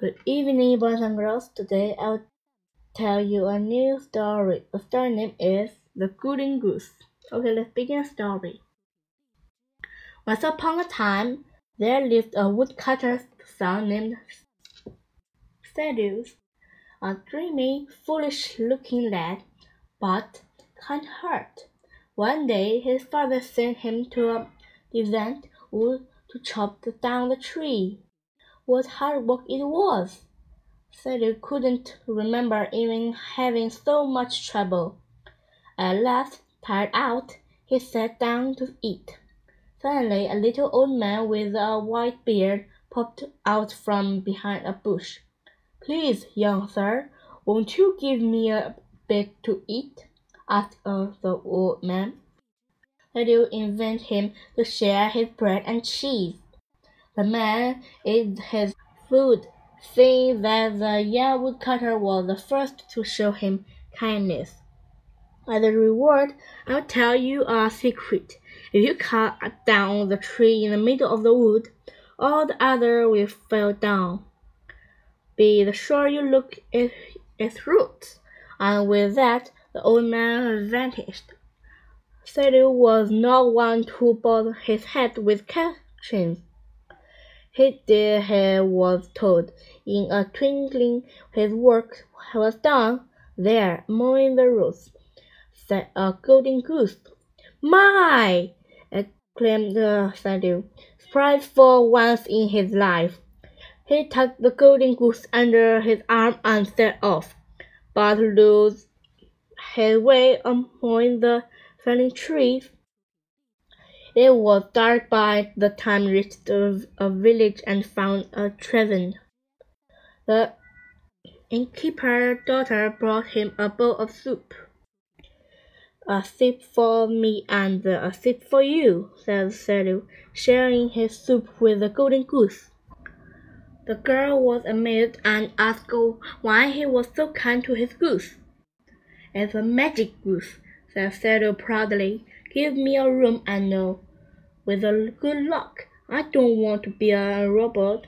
Good evening, boys and girls. Today I'll tell you a new story. The story name is The Golden Goose. Okay, let's begin the story. Once upon a time, there lived a woodcutter's son named Thaddeus, a dreamy, foolish-looking lad, but kind-hearted. One day his father sent him to a distant wood to chop down the tree. What hard work it was! Thaddeus couldn't remember even having so much trouble. At last, tired out, he sat down to eat. Suddenly a little old man with a white beard popped out from behind a bush. "Please, young sir, won't you give me a bit to eat?" asked uh, the old man. Thaddeus invited him to share his bread and cheese. The man ate his food, seeing that the young woodcutter was the first to show him kindness. As a reward, I'll tell you a secret. If you cut down the tree in the middle of the wood, all the others will fall down. Be sure you look at its roots. And with that, the old man vanished. Thaddeus was not one to bother his head with questions. Did as he was told. In a twinkling his work was done. There, mowing the roots, sat a golden goose. "My!" exclaimed Thaddeus, surprised for once in his life. He tucked the golden goose under his arm and set off, but lost his way among the fallen trees. It was dark by the time he reached a village and found a tavern. The innkeeper's daughter brought him a bowl of soup. "A sip for me and a sip for you," said Thaddeus, sharing his soup with the golden goose. The girl was amazed and asked why he was so kind to his goose. "It's a magic goose," said Thaddeus proudly. "Give me a room and no with a good luck, I don't want to be a robot."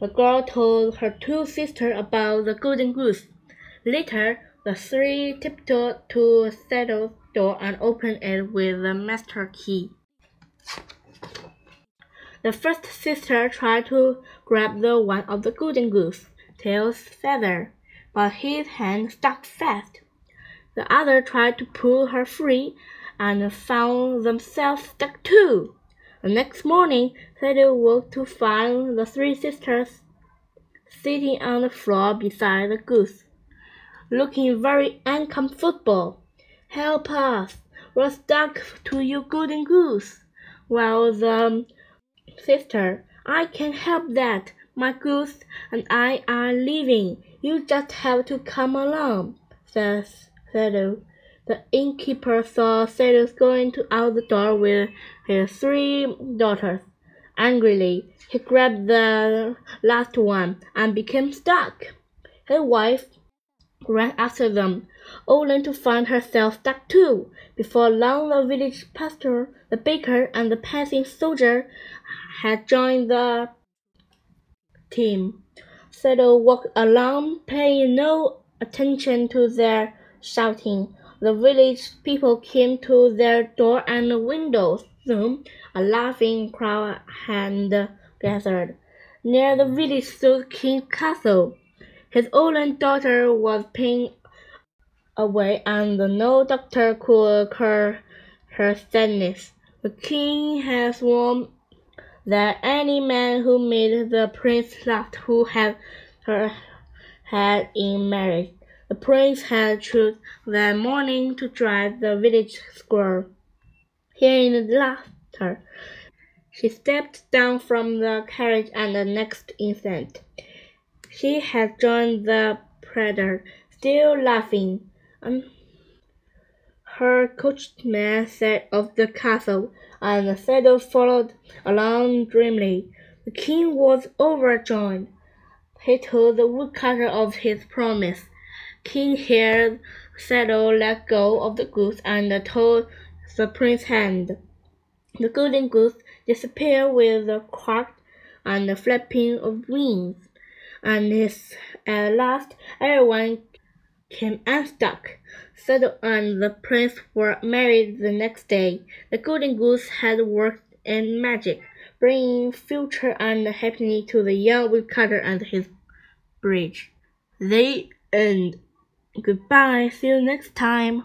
The girl told her two sisters about the golden goose. Later, the three tiptoed to Thaddeus's door and opened it with the master key. The first sister tried to grab the one of the golden goose tail's feather, but his hand stuck fast. The other tried to pull her free, and found themselves stuck too. The next morning Thaddeus woke to find the three sisters sitting on the floor beside the goose, looking very uncomfortable. "Help us! We're stuck to you golden goose!" While the sister, "I can't help that. My goose and I are leaving. You just have to come along," says Thaddeus. The innkeeper saw Thaddeus going out the door with his three daughters. Angrily, he grabbed the last one and became stuck. His wife ran after them, only to find herself stuck too. Before long the village pastor, the baker, and the passing soldier had joined the team. Thaddeus walked along, paying no attention to their shouting. The village people came to their door and windows. Soon a laughing crowd had gathered. Near the village stood King castle. His only daughter was pinned away, and no doctor could cure her sadness. The king had sworn that any man who made the prince laugh who had her hand in marriage the prince had chosen that morning to drive the village squirrel. Hearing the laughter, she stepped down from the carriage and the next instant she had joined the parade, still laughing. Um, her coachman set off the castle, and the Thaddeus followed along dreamily. The king was overjoyed. He told the woodcutter of his promise. King heard Thaddeus let go of the goose and took the prince's hand. The golden goose disappeared with a quack and a flapping of wings. and his, at last everyone came unstuck. Saddle and the prince were married the next day. The golden goose had worked in magic, bringing future and happiness to the young woodcutter and his bridge. The end. Goodbye. See you next time.